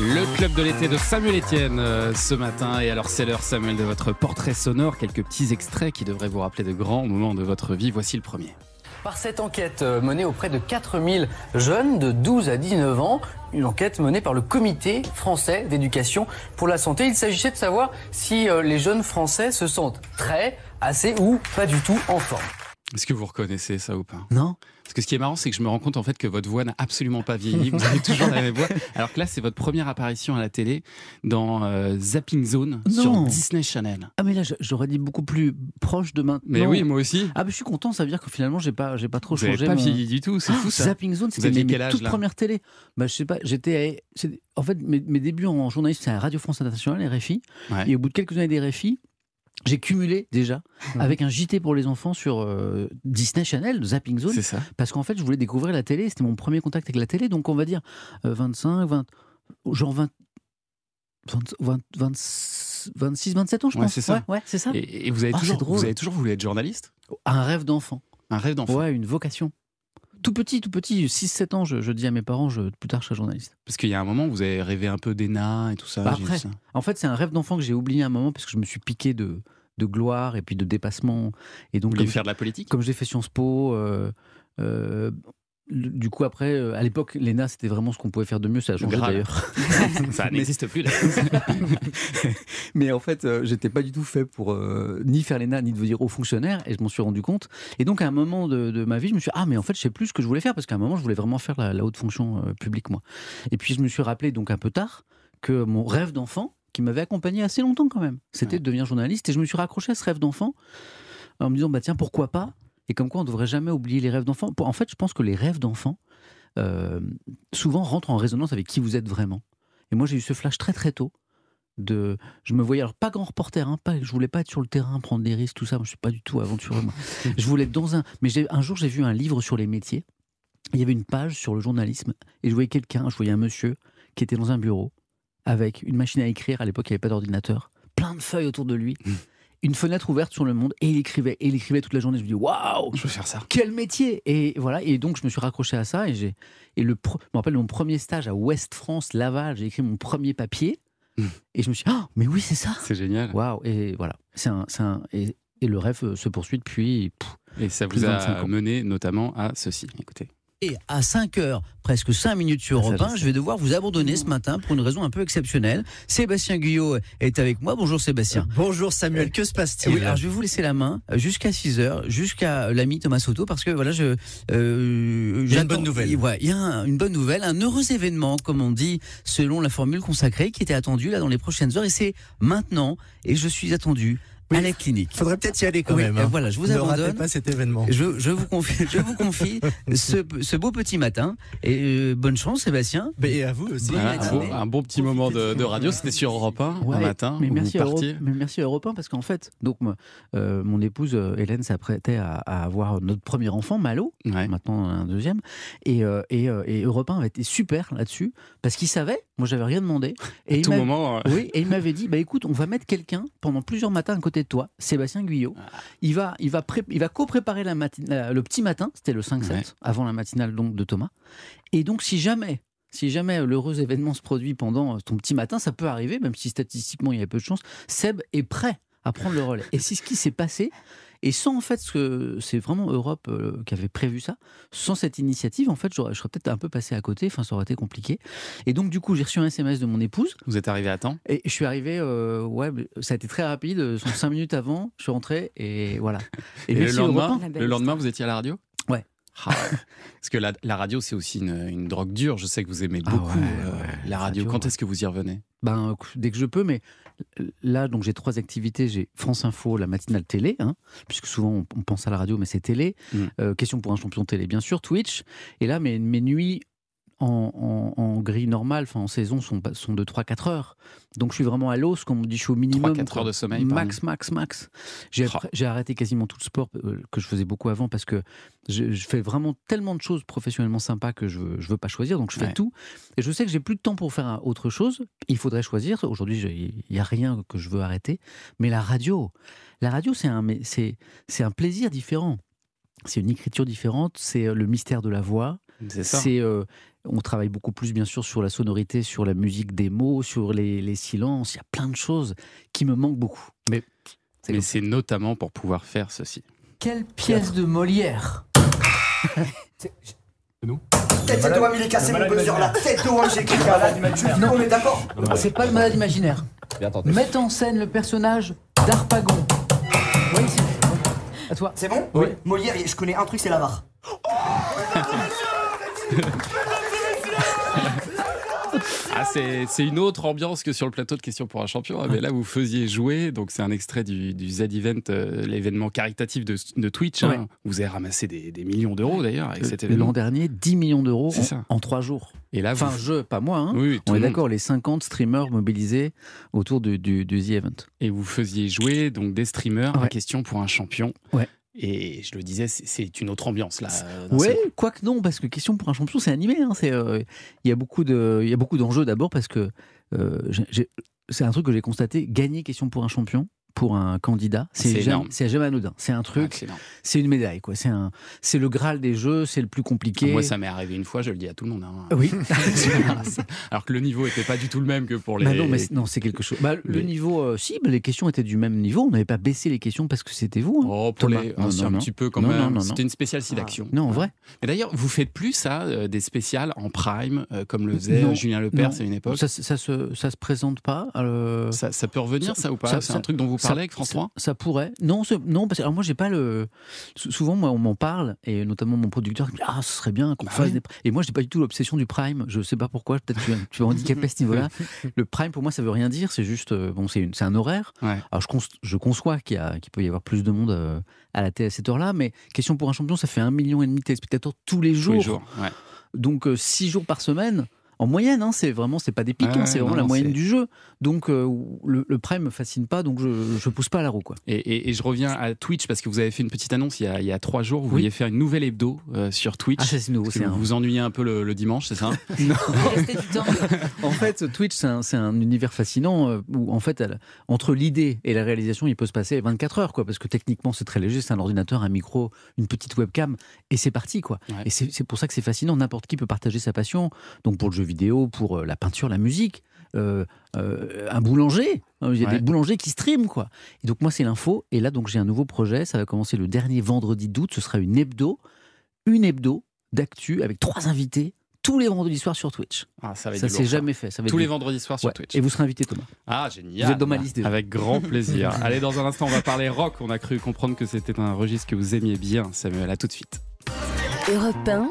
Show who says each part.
Speaker 1: Le club de l'été de Samuel Etienne euh, ce matin. Et alors, c'est l'heure, Samuel, de votre portrait sonore. Quelques petits extraits qui devraient vous rappeler de grands moments de votre vie. Voici le premier.
Speaker 2: Par cette enquête euh, menée auprès de 4000 jeunes de 12 à 19 ans, une enquête menée par le Comité français d'éducation pour la santé, il s'agissait de savoir si euh, les jeunes français se sentent très, assez ou pas du tout en forme.
Speaker 1: Est-ce que vous reconnaissez ça ou pas?
Speaker 3: Non
Speaker 1: Parce que ce qui est marrant, c'est que je me rends compte en fait que votre voix n'a absolument pas vieilli. Vous avez toujours la même voix. Alors que là, c'est votre première apparition à la télé dans euh, Zapping Zone
Speaker 3: Non.
Speaker 1: sur Disney Channel.
Speaker 3: Ah mais là j'aurais dit beaucoup plus proche de maintenant.
Speaker 1: Mais oui, moi aussi.
Speaker 3: Ah mais je suis content, ça veut dire que finalement j'ai pas j'ai pas trop
Speaker 1: Vous n'avez
Speaker 3: changé.
Speaker 1: pas
Speaker 3: mon-
Speaker 1: vieilli du tout, c'est
Speaker 3: Ah,
Speaker 1: fou ça.
Speaker 3: Zapping Zone, c'était mes, mes toutes premières télé. Bah je sais pas, j'étais c'est- en fait mes, mes débuts en journaliste c'est à Radio France Internationale RFI
Speaker 1: Ouais.
Speaker 3: et au bout de quelques années des RFI j'ai cumulé déjà
Speaker 1: Mhm.
Speaker 3: avec un JT pour les enfants sur euh, Disney Channel, Zapping Zone,
Speaker 1: C'est ça.
Speaker 3: parce qu'en fait je voulais découvrir la télé, c'était mon premier contact avec la télé, donc on va dire euh, 25, 20, genre 20, 20, 20, 20 26, 27 ans je
Speaker 1: Ouais,
Speaker 3: pense.
Speaker 1: c'est ça.
Speaker 3: Ouais, ouais, c'est ça.
Speaker 1: Et, et vous, avez
Speaker 3: Ah,
Speaker 1: toujours, vous avez toujours voulu être journaliste?
Speaker 3: Un rêve d'enfant.
Speaker 1: Un rêve d'enfant
Speaker 3: Ouais, une vocation. Tout petit, tout petit, 6-7 ans, je, je dis à mes parents, je, plus tard je serai journaliste.
Speaker 1: Parce qu'il y a un moment où vous avez rêvé un peu d'ENA et tout ça.
Speaker 3: Bah, après.
Speaker 1: ça.
Speaker 3: En fait, c'est un rêve d'enfant que j'ai oublié un moment parce que je me suis piqué de, de gloire et puis de dépassement. Et donc,
Speaker 1: Vous
Speaker 3: comme,
Speaker 1: faire de la politique?
Speaker 3: comme j'ai fait Sciences Po, euh, euh, du coup, après, euh, à l'époque, l'ENA, c'était vraiment ce qu'on pouvait faire de mieux. Ça a changé d'ailleurs.
Speaker 1: Ça n'existe plus là.
Speaker 3: Mais en fait, j'étais pas du tout fait pour euh, ni faire l'ENA, ni devenir haut fonctionnaire, et je m'en suis rendu compte. Et donc, à un moment de, de ma vie, je me suis dit, ah, mais en fait, je sais plus ce que je voulais faire, parce qu'à un moment, je voulais vraiment faire la, la haute fonction euh, publique, moi. Et puis, je me suis rappelé, donc un peu tard, que mon rêve d'enfant, qui m'avait accompagné assez longtemps quand même, c'était
Speaker 1: Ouais.
Speaker 3: de devenir journaliste, et je me suis raccroché à ce rêve d'enfant en me disant, bah tiens, pourquoi pas? Et comme quoi, on ne devrait jamais oublier les rêves d'enfant. En fait, je pense que les rêves d'enfant, euh, souvent, rentrent en résonance avec qui vous êtes vraiment. Et moi, j'ai eu ce flash très très tôt de je me voyais alors pas grand reporter hein, pas je voulais pas être sur le terrain prendre des risques tout ça moi je suis pas du tout aventureux moi je voulais être dans un mais un jour j'ai vu un livre sur les métiers il y avait une page sur le journalisme et je voyais quelqu'un je voyais un monsieur qui était dans un bureau avec une machine à écrire à l'époque il n'y avait pas d'ordinateur plein de feuilles autour de lui
Speaker 1: Mm.
Speaker 3: une fenêtre ouverte sur le monde et il écrivait et il écrivait toute la journée je me dis waouh
Speaker 1: Je veux faire ça.
Speaker 3: quel métier Et voilà, et donc je me suis raccroché à ça et j'ai et le je me rappelle mon premier stage à Ouest France Laval, j'ai écrit mon premier papier
Speaker 1: Mm.
Speaker 3: et je me suis dit, Ah, mais oui, c'est ça.
Speaker 1: C'est génial.
Speaker 3: Waouh Et voilà, c'est un, un- et, et le rêve euh, se poursuit depuis pff,
Speaker 1: Et ça vous
Speaker 3: de 25
Speaker 1: a mené notamment à ceci. Écoutez.
Speaker 4: Et à 5h, presque 5 minutes sur
Speaker 3: Ah,
Speaker 4: Europe
Speaker 3: je
Speaker 4: 1,
Speaker 3: sais.
Speaker 4: je vais devoir vous abandonner ce matin pour une raison un peu exceptionnelle. Sébastien Guyot est avec moi. Bonjour Sébastien.
Speaker 5: Bonjour Samuel, que se passe-t-il
Speaker 4: Oui, alors je vais vous laisser la main euh, jusqu'à 6 heures, jusqu'à l'ami Thomas Soto, parce que voilà, je. euh,
Speaker 5: Il y a une bonne nouvelle.
Speaker 4: Il ouais, il y a un- une bonne nouvelle, un heureux événement, comme on dit, selon la formule consacrée, qui était attendu là dans les prochaines heures, et c'est maintenant, et je suis attendu à la clinique.
Speaker 5: Faudrait peut-être y aller quand
Speaker 4: Oui,
Speaker 5: même.
Speaker 4: euh,
Speaker 5: hein.
Speaker 4: voilà, je vous
Speaker 5: ne ratez
Speaker 4: abandonne.
Speaker 5: pas cet événement.
Speaker 4: Je, je vous confie, je vous confie ce, ce beau petit matin. Et euh, bonne chance, Sébastien.
Speaker 5: Mais et à vous aussi.
Speaker 1: Un, bon, un bon petit moment de, de radio. C'était sur Europe 1 un
Speaker 3: Ouais,
Speaker 1: matin.
Speaker 3: Mais merci, Europe, mais merci à Europe 1 parce qu'en fait, donc moi, euh, mon épouse euh, Hélène s'apprêtait à, à avoir notre premier enfant, Malo,
Speaker 1: Ouais.
Speaker 3: maintenant un deuxième, et, euh, et, euh, et Europe 1 avait été super là-dessus parce qu'il savait, moi j'avais rien demandé, et
Speaker 1: À
Speaker 3: il
Speaker 1: tout moment. euh,
Speaker 3: Oui, et il m'avait dit, bah écoute, on va mettre quelqu'un pendant plusieurs matins à côté de toi, Sébastien Guyot.
Speaker 1: Ah.
Speaker 3: Il va, il va, pré- il va co-préparer la- le petit matin, c'était le 5-7,
Speaker 1: Ouais.
Speaker 3: avant la matinale donc de Thomas. Et donc si jamais, si jamais l'heureux événement se produit pendant euh, ton petit matin, ça peut arriver, même si statistiquement il y a peu de chance, Seb est prêt à prendre le relais. Et c'est ce qui s'est passé. Et sans en fait, ce que c'est vraiment Europe euh, qui avait prévu ça, sans cette initiative, en fait, j'aurais- je serais peut-être un peu passé à côté, enfin, ça aurait été compliqué. Et donc, du coup, j'ai reçu un SMS de mon épouse
Speaker 1: Vous êtes arrivé à temps?
Speaker 3: Et je suis arrivé, euh, ouais, ça a été très rapide, euh, sont cinq minutes avant, je suis rentré et voilà.
Speaker 1: Et, le,
Speaker 3: merci Europe
Speaker 1: lendemain,
Speaker 3: 1.
Speaker 1: le lendemain, vous étiez à la radio? Ah ouais. Parce que la, la radio, c'est aussi une, une drogue dure. Je sais que vous aimez
Speaker 3: Ah
Speaker 1: beaucoup
Speaker 3: ouais,
Speaker 1: euh,
Speaker 3: ouais,
Speaker 1: la radio. Quand
Speaker 3: ouais.
Speaker 1: est-ce que vous y revenez?
Speaker 3: Ben, dès que je peux, mais là, donc j'ai trois activités. J'ai France Info, la matinale télé, hein, puisque souvent on, on pense à la radio, mais c'est télé.
Speaker 1: Mm.
Speaker 3: Euh, question pour un champion télé, bien sûr, Twitch. Et là, mes, mes nuits en, en- en grille normale, enfin en saison, sont, de 3-4 heures. Donc je suis vraiment à l'os, comme on dit, je suis au minimum.
Speaker 1: 3-4
Speaker 3: quoi.
Speaker 1: heures de sommeil
Speaker 3: Max, max, max. J'ai
Speaker 1: Ah.
Speaker 3: j'ai arrêté quasiment tout le sport euh, que je faisais beaucoup avant parce que je, je fais vraiment tellement de choses professionnellement sympas que je je veux pas choisir. Donc je fais
Speaker 1: Ouais.
Speaker 3: tout. Et je sais que j'ai plus de temps pour faire autre chose. Il faudrait choisir. Aujourd'hui, il n'y a rien que je veux arrêter. Mais la radio, la radio, c'est un, c'est, plaisir différent. C'est une écriture différente. C'est euh, le mystère de la voix.
Speaker 1: C'est ça.
Speaker 3: C'est euh, On travaille beaucoup plus, bien sûr, sur la sonorité, sur la musique des mots, sur les, les silences. Il y a plein de choses qui me manquent beaucoup. Mais c'est
Speaker 1: Mais c'est notamment pour pouvoir faire ceci.
Speaker 2: Quelle pièce de Molière
Speaker 6: Tête de il est cassé mon buzzer là. Tête de Wam, j'ai écrit avant. Non, on est d'accord
Speaker 2: C'est pas le malade imaginaire. Mette en scène le personnage d'Arpagon. Oui, ici. À toi.
Speaker 6: C'est bon? Oui. Molière, je connais un truc, c'est l'avare.
Speaker 1: Ah, c'est une autre ambiance que sur le plateau de Questions pour un champion. Ah, Mais là, vous faisiez jouer, donc c'est un extrait du, du Z-Event, euh, l'événement caritatif de, de Twitch. hein. Vous avez ramassé des, des millions d'euros d'ailleurs avec cet
Speaker 3: L'an
Speaker 1: événement.
Speaker 3: dernier, 10 millions d'euros en, en 3 jours.
Speaker 1: Et là, vous...
Speaker 3: Enfin, je, pas moi. Hein.
Speaker 1: oui, oui, tout
Speaker 3: On est d'accord, les 50 streamers mobilisés autour du, du, du The Event.
Speaker 1: Et vous faisiez jouer donc des streamers à. Question pour un champion.
Speaker 3: Ouais.
Speaker 1: Et je le disais, c'est- une autre ambiance là.
Speaker 3: Ouais, quoique non, parce que question pour un champion, c'est animé. hein, c'est, euh, Il y a beaucoup de, il y a beaucoup d'enjeux d'abord parce que euh, c'est un truc que j'ai constaté. Gagner question pour un champion, pour un candidat, c'est
Speaker 1: C'est
Speaker 3: jamais, c'est anodin. C'est un
Speaker 1: Ah,
Speaker 3: truc, c'est une médaille, quoi. C'est un, c'est le graal des jeux, c'est le plus compliqué.
Speaker 1: Moi, ça m'est arrivé une fois, je le dis à tout le monde. hein.
Speaker 3: Oui.
Speaker 1: Alors que le niveau était pas du tout le même que pour les.
Speaker 3: Bah non, mais c'est- non, c'est quelque chose. Bah, le
Speaker 1: les-
Speaker 3: niveau, euh, si, bah, les questions étaient du même niveau. On n'avait pas baissé les questions parce que c'était vous. hein.
Speaker 1: Oh, pour les.
Speaker 3: Non,
Speaker 1: ah,
Speaker 3: non,
Speaker 1: un
Speaker 3: non.
Speaker 1: petit peu quand même. C'était une spéciale sélection.
Speaker 3: Non, en vrai.
Speaker 1: Et d'ailleurs, vous faites plus ça, euh, des spéciales en prime, euh, comme le faisait Julien Lepers à une époque
Speaker 3: Ça, ça, se, ça se présente pas. euh,
Speaker 1: ça, ça peut revenir, ça, ou pas C'est un truc dont vous
Speaker 3: ça-
Speaker 1: avec
Speaker 3: Ça, ça pourrait. Non, ce- non, parce que alors moi j'ai pas le. sou- Souvent moi on m'en parle et notamment mon producteur qui me dit ah ce serait bien qu'on
Speaker 1: Bah
Speaker 3: fasse des. Et moi j'ai pas du tout l'obsession du prime. Je sais pas pourquoi. Peut-être que tu, tu vas handicapé à ce niveau-là. Le prime pour moi ça veut rien dire. C'est juste euh, bon c'est un horaire.
Speaker 1: Ouais.
Speaker 3: Alors je, conçois qu'il peut y avoir plus de monde euh, à la télé à cette heure-là, mais question pour un champion ça fait un million et demi de téléspectateurs tous les
Speaker 1: Tous
Speaker 3: jours.
Speaker 1: les jours. ouais.
Speaker 3: Donc euh, six jours par semaine. En moyenne, hein, c'est vraiment, c'est pas des pics, hein, c'est vraiment
Speaker 1: non,
Speaker 3: la moyenne du jeu. Donc euh, le, le prime me fascine pas, donc je, je pousse pas à la roue, quoi.
Speaker 1: Et, et- et je reviens à Twitch parce que vous avez fait une petite annonce il y a, il y a trois jours. Vous
Speaker 3: Oui.
Speaker 1: vouliez faire une nouvelle hebdo euh, sur Twitch.
Speaker 3: Ah, ça, c'est nouveau,
Speaker 1: vous
Speaker 3: un-
Speaker 1: vous ennuyez un peu le, le dimanche, c'est ça?
Speaker 3: En fait, Twitch, c'est un, univers fascinant euh, où, en fait, elle- entre l'idée et la réalisation, il peut se passer 24 heures, quoi, parce que techniquement, c'est très léger. C'est un ordinateur, un micro, une petite webcam, et c'est parti, quoi.
Speaker 1: Ouais.
Speaker 3: Et c'est c'est pour ça que c'est fascinant. N'importe qui peut partager sa passion. Donc, pour le jeu vidéo, pour euh, la peinture, la musique, euh, euh, un boulanger. Il y a
Speaker 1: Ouais.
Speaker 3: des boulangers qui streament, quoi. Et donc, moi, c'est l'info. Et là, donc, j'ai un nouveau projet. Ça va commencer le dernier vendredi d'août. Ce sera une hebdo, une hebdo d'actu avec trois invités tous les vendredis soirs sur Twitch.
Speaker 1: Ah, ça
Speaker 3: Ça s'est jamais fait. Ça va être
Speaker 1: Tous les vendredis soirs sur
Speaker 3: Ouais.
Speaker 1: Twitch.
Speaker 3: Et vous serez invité, Thomas.
Speaker 1: Ah, génial.
Speaker 3: Vous êtes dans ma liste déjà.
Speaker 1: Avec grand plaisir. Allez, dans un instant, on va parler rock. On a cru comprendre que c'était un registre que vous aimiez bien, Samuel. À tout de suite.
Speaker 7: Europe 1,